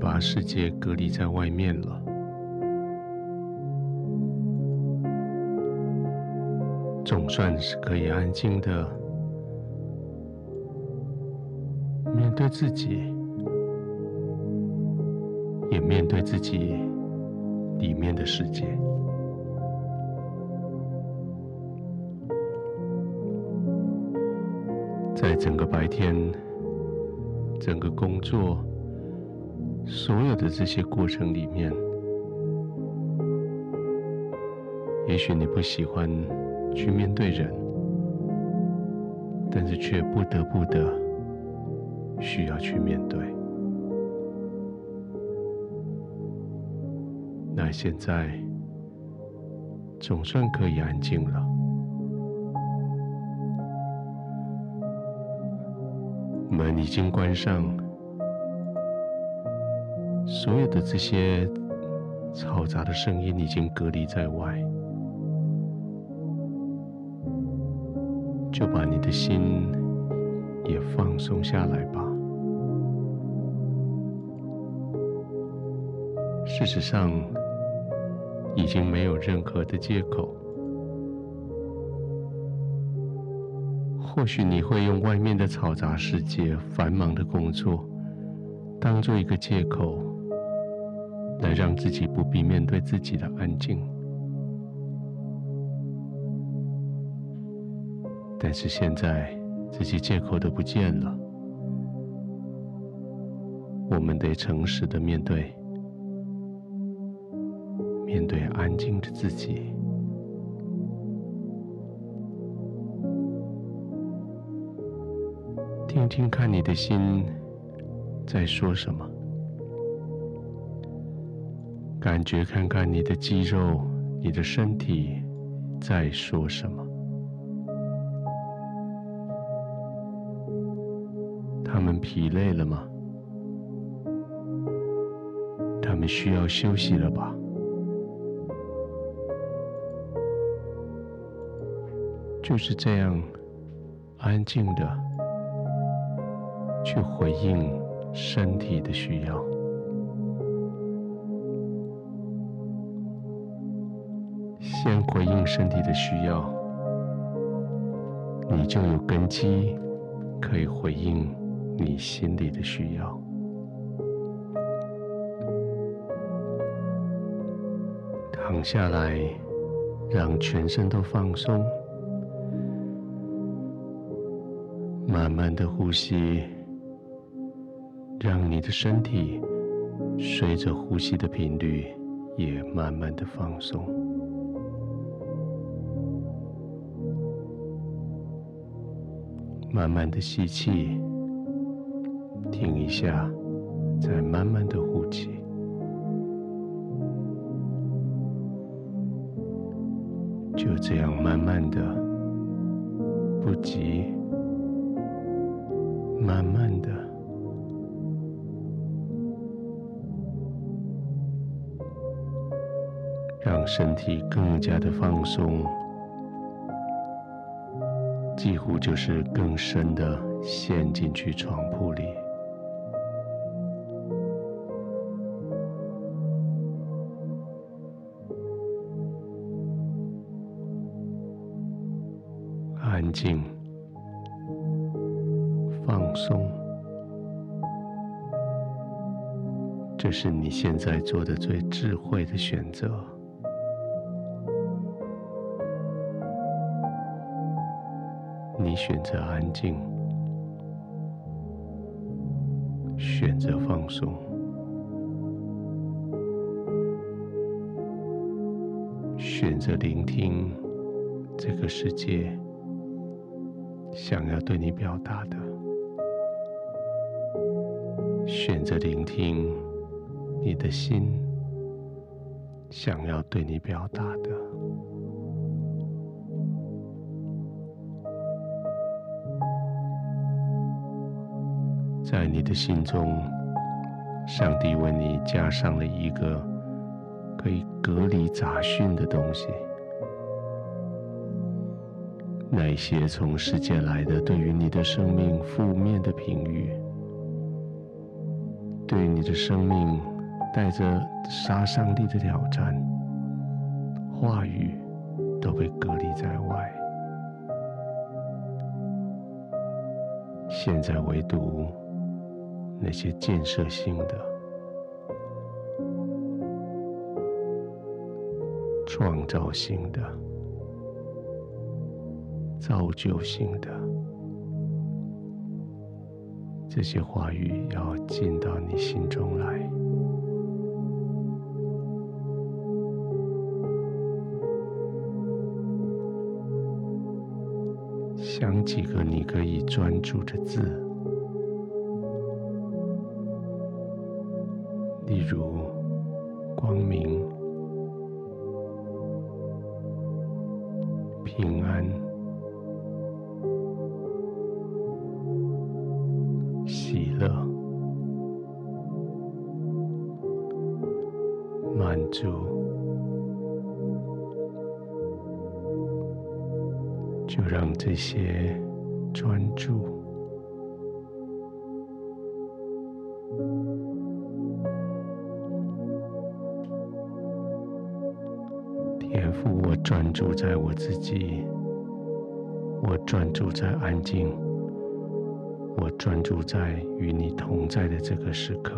把世界隔离在外面了，总算是可以安静的面对自己，也面对自己里面的世界。在整个白天，整个工作，所有的这些过程里面，也许你不喜欢去面对人，但是却不得不的需要去面对。那现在总算可以安静了。门已经关上，所有的这些嘈杂的声音已经隔离在外，就把你的心也放松下来吧。事实上，已经没有任何的借口。或许你会用外面的嘈杂世界、繁忙的工作，当做一个借口，来让自己不必面对自己的安静。但是现在，这些借口都不见了，我们得诚实的面对，面对安静的自己。听听看，你的心在说什么？感觉看看你的肌肉、你的身体在说什么？他们疲累了吗？他们需要休息了吧？就是这样，安静的。去回应身体的需要，先回应身体的需要，你就有根基可以回应你心里的需要。躺下来，让全身都放松，慢慢的呼吸。让你的身体随着呼吸的频率也慢慢的放松，慢慢的吸气，停一下，再慢慢的呼气，就这样慢慢的，不急，慢慢的。让身体更加的放松，几乎就是更深的陷进去床铺里，安静，放松，这是你现在做的最智慧的选择。选择安静，选择放松，选择聆听这个世界想要对你表达的，选择聆听你的心想要对你表达的。在你的心中，上帝为你加上了一个可以隔离杂讯的东西。那些从世界来的对于你的生命负面的评语，对你的生命带着杀伤力的挑战，话语都被隔离在外。现在唯独那些建设性的、创造性的、造就性的。这些话语要进到你心中来，想几个你可以专注的字，例如光明、平安。喜乐、满足，就让这些专注我专注在我自己，我专注在安静。我专注在与你同在的这个时刻，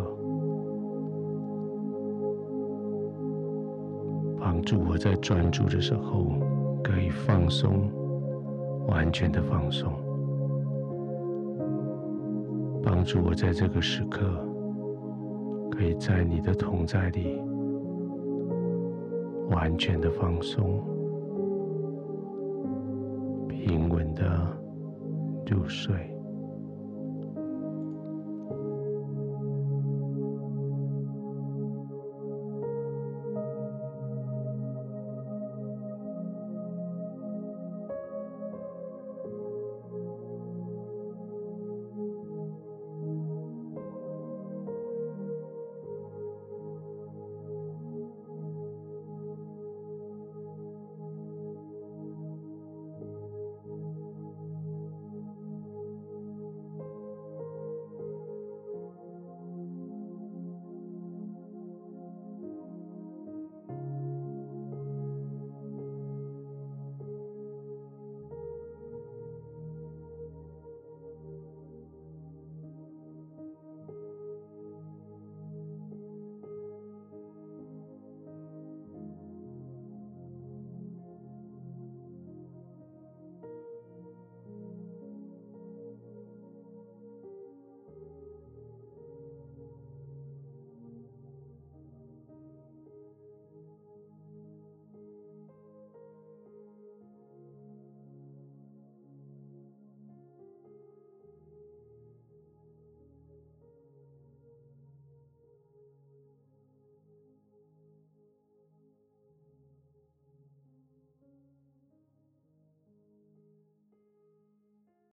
帮助我在专注的时候可以放松，完全的放松，帮助我在这个时刻可以在你的同在里完全的放松，平稳的入睡。